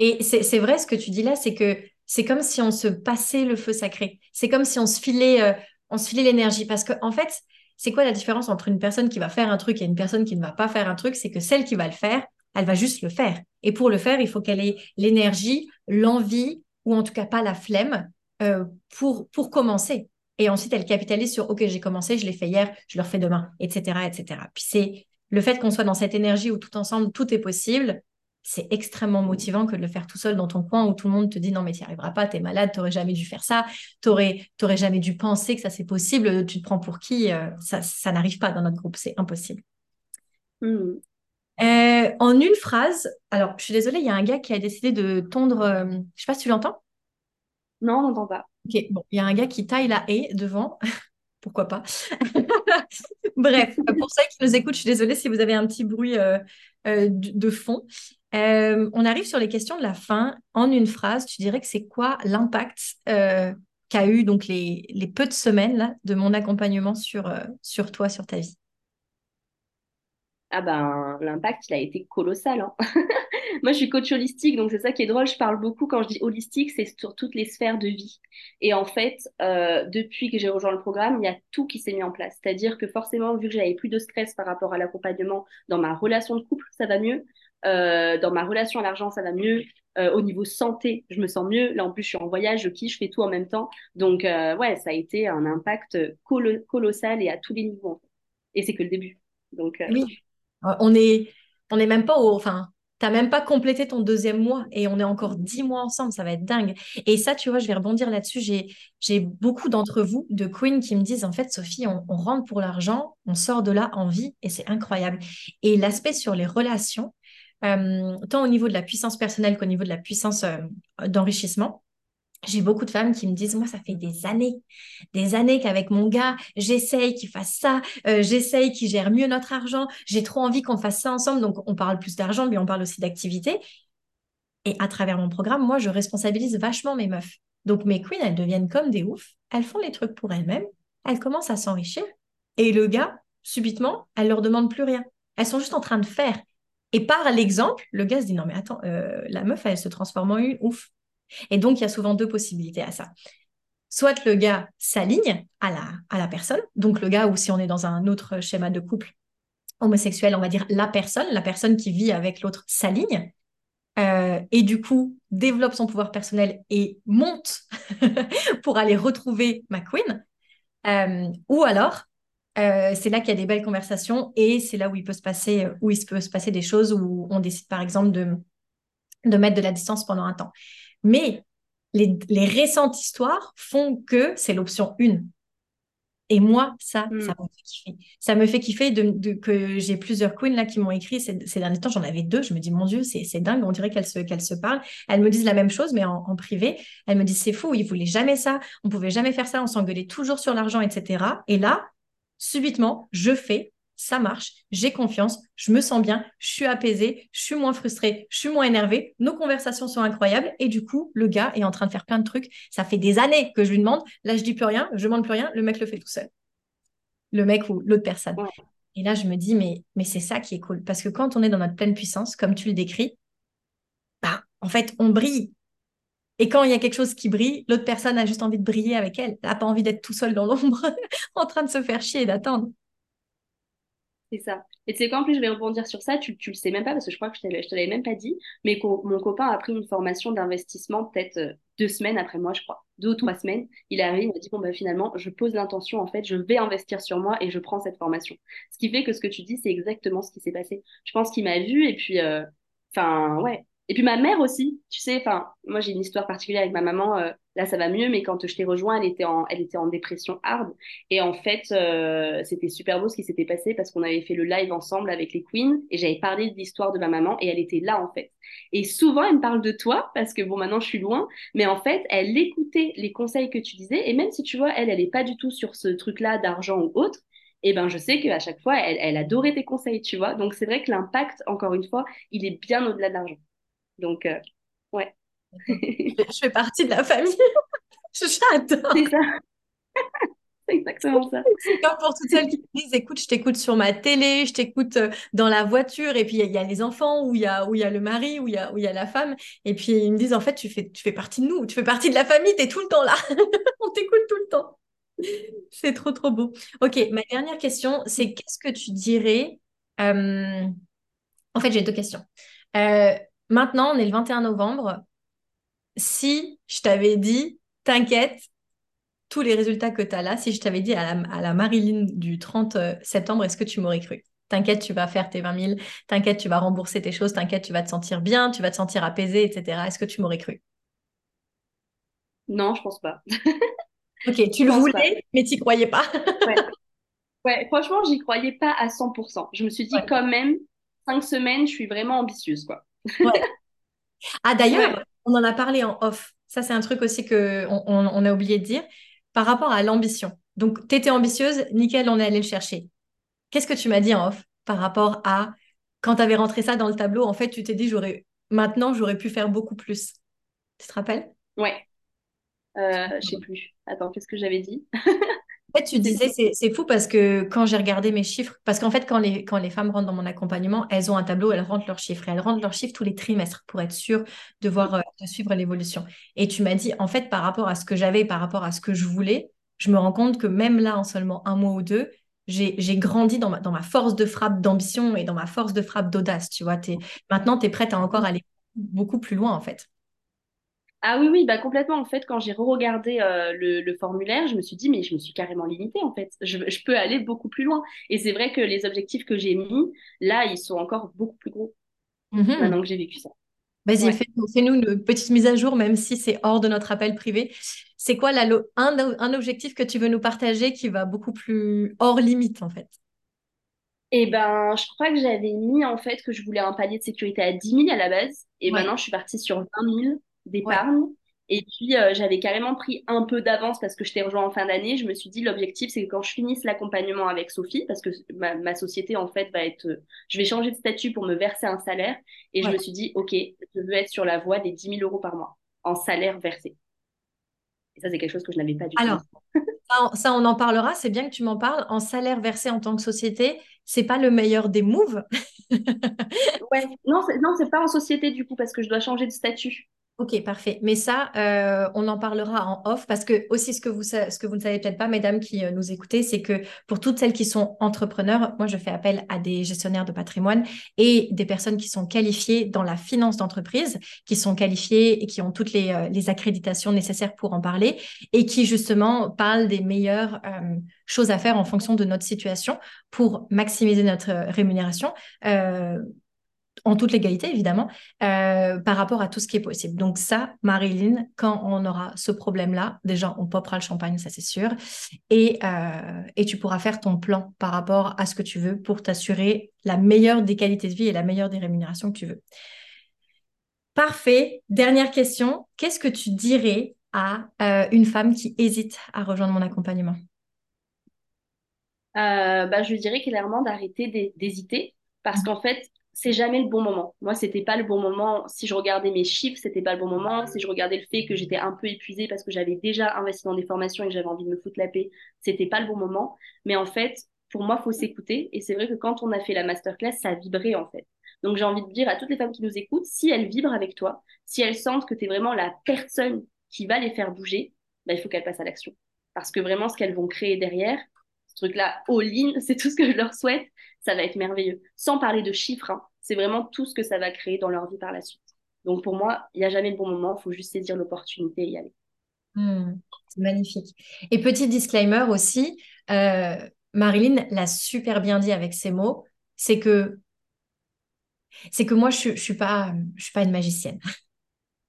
Et c'est c'est vrai ce que tu dis là, c'est que c'est comme si on se passait le feu sacré. C'est comme si on se filait, euh, on se filait l'énergie. Parce que en fait, c'est quoi la différence entre une personne qui va faire un truc et une personne qui ne va pas faire un truc? C'est que celle qui va le faire, elle va juste le faire. Et pour le faire, il faut qu'elle ait l'énergie, l'envie, ou en tout cas pas la flemme, euh, pour, pour commencer. Et ensuite, elle capitalise sur, OK, j'ai commencé, je l'ai fait hier, je le refais demain, etc., etc. Puis c'est le fait qu'on soit dans cette énergie où tout ensemble, tout est possible c'est extrêmement motivant que de le faire tout seul dans ton coin où tout le monde te dit non mais tu n'y arriveras pas, t'es malade, t'aurais jamais dû faire ça, t'aurais t'aurais jamais dû penser que ça c'est possible, tu te prends pour qui Euh, Ça, ça n'arrive pas dans notre groupe, c'est impossible. hmm. Euh, en une phrase, alors je suis désolée, il y a un gars qui a décidé de tondre, euh, je sais pas si tu l'entends. Non, on n'entend pas. Ok, bon, il y a un gars qui taille la haie devant. Pourquoi pas? Bref, pour ceux qui nous écoutent, je suis désolée si vous avez un petit bruit euh, euh, de fond. Euh, on arrive sur les questions de la fin. En une phrase, tu dirais que c'est quoi l'impact qu'a eu donc les, les, peu de semaines là, de mon accompagnement sur, sur toi, sur ta vie? Ah ben, l'impact, il a été colossal. Hein. Moi, je suis coach holistique, donc c'est ça qui est drôle. Je parle beaucoup quand je dis holistique, c'est sur toutes les sphères de vie. Et en fait, euh, depuis que j'ai rejoint le programme, il y a tout qui s'est mis en place. C'est-à-dire que forcément, vu que j'avais plus de stress par rapport à l'accompagnement, dans ma relation de couple, ça va mieux. Euh, dans ma relation à l'argent, ça va mieux. Euh, au niveau santé, je me sens mieux. Là, en plus, je suis en voyage, je kiffe, je fais tout en même temps. Donc, ouais, ça a été un impact colossal et à tous les niveaux. Et c'est que le début. Donc, oui. Euh, on est, on est même pas au, enfin, t'as même pas complété ton deuxième mois et on est encore dix mois ensemble, ça va être dingue. Et ça, tu vois, je vais rebondir là-dessus. J'ai, j'ai beaucoup d'entre vous de Queen qui me disent, en fait, Sophie, on, rentre pour l'argent, on sort de là en vie et c'est incroyable. Et l'aspect sur les relations, euh, tant au niveau de la puissance personnelle qu'au niveau de la puissance euh, d'enrichissement, j'ai beaucoup de femmes qui me disent, moi, ça fait des années, des années qu'avec mon gars, j'essaye qu'il fasse ça, euh, j'essaye qu'il gère mieux notre argent, j'ai trop envie qu'on fasse ça ensemble. Donc, on parle plus d'argent, mais on parle aussi d'activité. Et à travers mon programme, moi, je responsabilise vachement mes meufs. Donc, mes queens, elles deviennent comme des oufs, elles font les trucs pour elles-mêmes, elles commencent à s'enrichir. Et le gars, subitement, elle leur demande plus rien. Elles sont juste en train de faire. Et par l'exemple, le gars se dit, non, mais attends, euh, la meuf, elle se transforme en une ouf. Et donc, il y a souvent deux possibilités à ça. Soit le gars s'aligne à la, à la personne, donc le gars, ou si on est dans un autre schéma de couple homosexuel, on va dire la personne, la personne qui vit avec l'autre s'aligne, euh, et du coup développe son pouvoir personnel et monte pour aller retrouver ma queen. Euh, ou alors, euh, c'est là qu'il y a des belles conversations et c'est là où il peut se passer, où il peut se passer des choses où on décide par exemple de, de mettre de la distance pendant un temps. Mais les, récentes histoires font que c'est l'option 1. Et moi, ça, hmm. ça me fait kiffer. Ça me fait kiffer de, que j'ai plusieurs queens là qui m'ont écrit ces, derniers temps. J'en avais deux. Je me dis, mon Dieu, c'est dingue. On dirait qu'elles se, qu'elles se parlent. Elles me disent la même chose, mais en, privé. Elles me disent, c'est fou. Ils voulaient jamais ça. On pouvait jamais faire ça. On s'engueulait toujours sur l'argent, etc. Et là, subitement, je fais ça marche, j'ai confiance, je me sens bien, je suis apaisée, je suis moins frustrée, je suis moins énervée, nos conversations sont incroyables et du coup, le gars est en train de faire plein de trucs. Ça fait des années que je lui demande, là je dis plus rien, je demande plus rien, le mec le fait tout seul. Le mec ou l'autre personne. Et là, je me dis, mais, mais c'est ça qui est cool. Parce que quand on est dans notre pleine puissance, comme tu le décris, bah, en fait, on brille. Et quand il y a quelque chose qui brille, l'autre personne a juste envie de briller avec elle. Elle n'a pas envie d'être tout seul dans l'ombre, en train de se faire chier et d'attendre. C'est ça. Et tu sais quoi, en plus, je vais rebondir sur ça, tu, tu le sais même pas, parce que je crois que je ne te l'avais même pas dit, mais mon copain a pris une formation d'investissement peut-être euh, deux semaines après moi, je crois, deux ou trois semaines. Il est arrivé, il m'a dit, bon, bah, finalement, je pose l'intention, en fait, je vais investir sur moi et je prends cette formation. Ce qui fait que ce que tu dis, c'est exactement ce qui s'est passé. Je pense qu'il m'a vu et puis, euh, enfin, ouais, et puis ma mère aussi, tu sais, enfin, moi j'ai une histoire particulière avec ma maman. Euh, là, ça va mieux, mais quand je t'ai rejoint, elle était en, elle était en dépression hard. Et en fait, euh, c'était super beau ce qui s'était passé parce qu'on avait fait le live ensemble avec les queens et j'avais parlé de l'histoire de ma maman et elle était là en fait. Et souvent, elle me parle de toi parce que bon, maintenant je suis loin, mais en fait, elle écoutait les conseils que tu disais et même si tu vois, elle, elle est pas du tout sur ce truc-là d'argent ou autre. Et eh ben, je sais qu'à chaque fois, elle, elle adorait tes conseils, tu vois. Donc, c'est vrai que l'impact, encore une fois, il est bien au-delà de l'argent. Donc, euh, ouais. je fais partie de la famille. J'adore. C'est ça. C'est exactement ça. C'est comme pour toutes celles qui disent écoute, je t'écoute sur ma télé, je t'écoute euh, dans la voiture, et puis il y, a les enfants, où il y a, où y a le mari, où il y a, où y a la femme, et puis ils me disent en fait, tu fais, tu fais partie de nous, tu fais partie de la famille, tu es tout le temps là. On t'écoute tout le temps. C'est trop, trop beau. Ok, ma dernière question, c'est qu'est-ce que tu dirais euh, En fait, j'ai deux questions. Euh, Maintenant, on est le 21 novembre. Si je t'avais dit, t'inquiète, tous les résultats que tu as là, si je t'avais dit à la, Marilyn du 30 euh, septembre, est-ce que tu m'aurais cru? T'inquiète, tu vas faire tes 20 000, t'inquiète, tu vas rembourser tes choses, t'inquiète, tu vas te sentir bien, tu vas te sentir apaisé, etc. Est-ce que tu m'aurais cru? Non, je pense pas. ok, tu le voulais, mais tu croyais pas. ouais. franchement, j'y croyais pas à 100%. Je me suis dit quand même, cinq semaines, je suis vraiment ambitieuse, quoi. Ah d'ailleurs, on en a parlé en off. Ça, c'est un truc aussi que on, a oublié de dire par rapport à l'ambition. Donc, tu étais ambitieuse, nickel, on est allé le chercher. Qu'est-ce que tu m'as dit en off par rapport à quand tu avais rentré ça dans le tableau En fait, tu t'es dit, j'aurais maintenant, j'aurais pu faire beaucoup plus. Tu te rappelles? Ouais. Euh, je sais plus. Attends, qu'est-ce que j'avais dit? En fait, tu disais, c'est fou parce que quand j'ai regardé mes chiffres, parce qu'en fait, quand les, quand les femmes rentrent dans mon accompagnement, elles ont un tableau, elles rentrent leurs chiffres. Et elles rentrent leurs chiffres tous les trimestres pour être sûres de voir, euh, de suivre l'évolution. Et tu m'as dit, en fait, par rapport à ce que j'avais, par rapport à ce que je voulais, je me rends compte que même là, en seulement un mois ou deux, j'ai grandi dans ma, dans ma force de frappe d'ambition et dans ma force de frappe d'audace. Tu vois, es, maintenant, tu es prête à encore aller beaucoup plus loin, en fait. Ah oui, oui, bah complètement. En fait, quand j'ai re-regardé euh, le, formulaire, je me suis dit, mais je me suis carrément limitée, en fait. Je, peux aller beaucoup plus loin. Et c'est vrai que les objectifs que j'ai mis, là, ils sont encore beaucoup plus gros mhm. maintenant que j'ai vécu ça. Vas-y, fais-nous une petite mise à jour, même si c'est hors de notre appel privé. C'est quoi un objectif que tu veux nous partager qui va beaucoup plus hors limite, en fait? Eh ben, je crois que j'avais mis, en fait, que je voulais un palier de sécurité à 10 000 à la base. Et maintenant, je suis partie sur 20 000 d'épargne. Et puis, euh, j'avais carrément pris un peu d'avance parce que je t'ai rejoint en fin d'année. Je me suis dit, l'objectif, c'est que quand je finisse l'accompagnement avec Sophie, parce que ma, société, en fait, va être. Je vais changer de statut pour me verser un salaire. Et je me suis dit, OK, je veux être sur la voie des 10 000 euros par mois en salaire versé. Et ça, c'est quelque chose que je n'avais pas du Alors, ça, ça, on en parlera. C'est bien que tu m'en parles. En salaire versé en tant que société, c'est pas le meilleur des moves. ouais, non, non, c'est pas en société du coup parce que je dois changer de statut. Ok, parfait. Mais ça, euh, on en parlera en off parce que aussi ce que vous, ce que vous ne savez peut-être pas, mesdames qui euh, nous écoutez, c'est que pour toutes celles qui sont entrepreneurs, moi je fais appel à des gestionnaires de patrimoine et des personnes qui sont qualifiées dans la finance d'entreprise, qui sont qualifiées et qui ont toutes les, euh, les, accréditations nécessaires pour en parler et qui justement parlent des meilleures choses à faire en fonction de notre situation pour maximiser notre rémunération en toute légalité évidemment, euh, par rapport à tout ce qui est possible. Donc ça, Marilyn, quand on aura ce problème-là, déjà, on popera le champagne, ça c'est sûr, et, euh, et tu pourras faire ton plan par rapport à ce que tu veux pour t'assurer la meilleure des qualités de vie et la meilleure des rémunérations que tu veux. Parfait. Dernière question. Qu'est-ce que tu dirais à euh, une femme qui hésite à rejoindre mon accompagnement? Bah, Je lui dirais clairement d'arrêter d'hésiter parce mmh. qu'en fait, c'est jamais le bon moment. Moi, c'était pas le bon moment. Si je regardais mes chiffres, c'était pas le bon moment. Si je regardais le fait que j'étais un peu épuisée parce que j'avais déjà investi dans des formations et que j'avais envie de me foutre la paix, c'était pas le bon moment. Mais en fait, pour moi, faut s'écouter. Et c'est vrai que quand on a fait la masterclass, ça a vibré en fait. Donc j'ai envie de dire à toutes les femmes qui nous écoutent, si elles vibrent avec toi, si elles sentent que tu es vraiment la personne qui va les faire bouger, bah, il faut qu'elles passent à l'action. Parce que vraiment, ce qu'elles vont créer derrière, ce truc-là, all-in, c'est tout ce que je leur souhaite, ça va être merveilleux. Sans parler de chiffres, hein c'est vraiment tout ce que ça va créer dans leur vie par la suite. Donc pour moi, il n'y a jamais de bon moment, il faut juste saisir l'opportunité et y aller. Hmm, c'est magnifique. Et petit disclaimer aussi, euh, Marilyn l'a super bien dit avec ses mots, c'est que moi je, ne suis pas je suis pas une magicienne.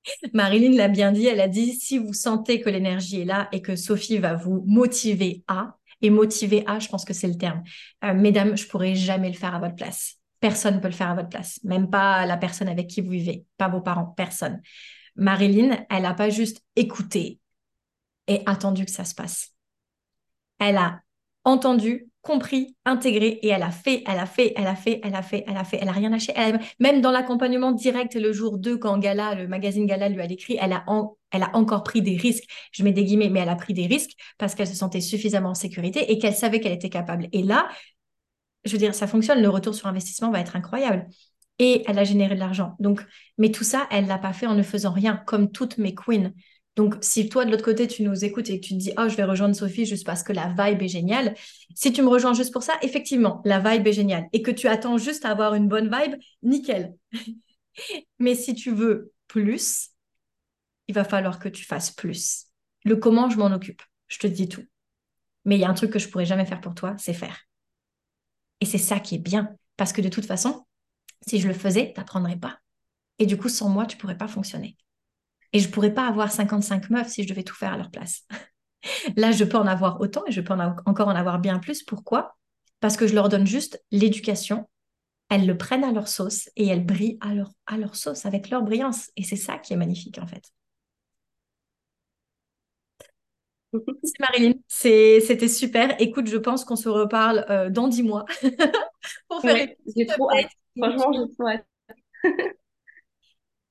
Marilyn l'a bien dit, elle a dit si vous sentez que l'énergie est là et que Sophie va vous motiver à et motiver à, je pense que c'est le terme. Euh, mesdames, je pourrais jamais le faire à votre place. Personne ne peut le faire à votre place, même pas la personne avec qui vous vivez, pas vos parents, personne. Marilyn, elle n'a pas juste écouté et attendu que ça se passe. Elle a entendu, compris, intégré et elle a fait, elle a fait, elle a fait, elle a fait, elle a fait, elle a rien lâché. même dans l'accompagnement direct le jour 2, quand Gala, le magazine Gala lui a écrit, elle a, elle a encore pris des risques. Je mets des guillemets, mais elle a pris des risques parce qu'elle se sentait suffisamment en sécurité et qu'elle savait qu'elle était capable. Et là, je veux dire, ça fonctionne, le retour sur investissement va être incroyable. Et elle a généré de l'argent. Donc, mais tout ça, elle l'a pas fait en ne faisant rien, comme toutes mes queens. Donc, si toi, de l'autre côté, tu nous écoutes et que tu te dis, oh, je vais rejoindre Sophie juste parce que la vibe est géniale, si tu me rejoins juste pour ça, effectivement, la vibe est géniale. Et que tu attends juste à avoir une bonne vibe, nickel. Mais si tu veux plus, il va falloir que tu fasses plus. Le comment, je m'en occupe. Je te dis tout. Mais il y a un truc que je pourrais jamais faire pour toi, c'est faire. Et c'est ça qui est bien. Parce que de toute façon, si je le faisais, tu n'apprendrais pas. Et du coup, sans moi, tu pourrais pas fonctionner. Et je pourrais pas avoir 55 meufs si je devais tout faire à leur place. Là, je peux en avoir autant et je peux encore en avoir bien plus. Pourquoi? Parce que je leur donne juste l'éducation. Elles le prennent à leur sauce et elles brillent à leur sauce avec leur brillance. Et c'est ça qui est magnifique en fait. Merci Marilyn, c'était super. Écoute, je pense qu'on se reparle euh, dans dix mois pour faire ouais, j'ai trop hâte. Franchement, j'ai trop hâte.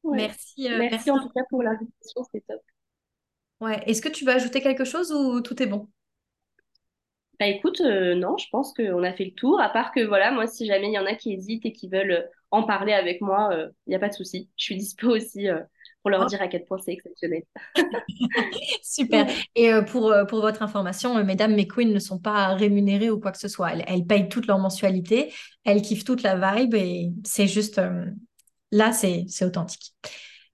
Merci, euh, merci, merci, en tout cas pour l'invitation, c'est top. Ouais. Est-ce que tu veux ajouter quelque chose ou tout est bon? Bah écoute, euh, non, je pense qu'on a fait le tour. À part que voilà, moi, si jamais il y en a qui hésitent et qui veulent en parler avec moi, il n'y a pas de souci. Je suis dispo aussi pour leur oh. dire à quel point c'est exceptionnel. Super. Et pour, pour votre information, mesdames, mes queens ne sont pas rémunérées ou quoi que ce soit. Elles, elles payent toute leur mensualité, elles kiffent toute la vibe et c'est juste, là, c'est authentique.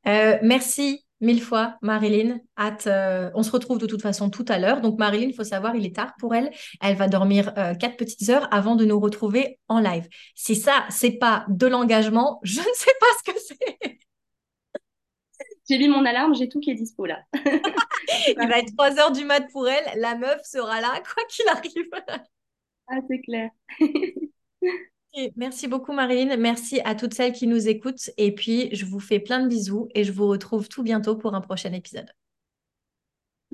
merci mille fois, Marilyn. Hâte, euh, on se retrouve de toute façon tout à l'heure. Donc, Marilyn, il faut savoir, il est tard pour elle. Elle va dormir euh, quatre petites heures avant de nous retrouver en live. Si ça, c'est pas de l'engagement, je ne sais pas ce que c'est. J'ai mis mon alarme, j'ai tout qui est dispo là. il va être 3 heures du mat pour elle. La meuf sera là, quoi qu'il arrive. ah, c'est clair. Merci beaucoup Marilyn, merci à toutes celles qui nous écoutent et puis je vous fais plein de bisous et je vous retrouve tout bientôt pour un prochain épisode.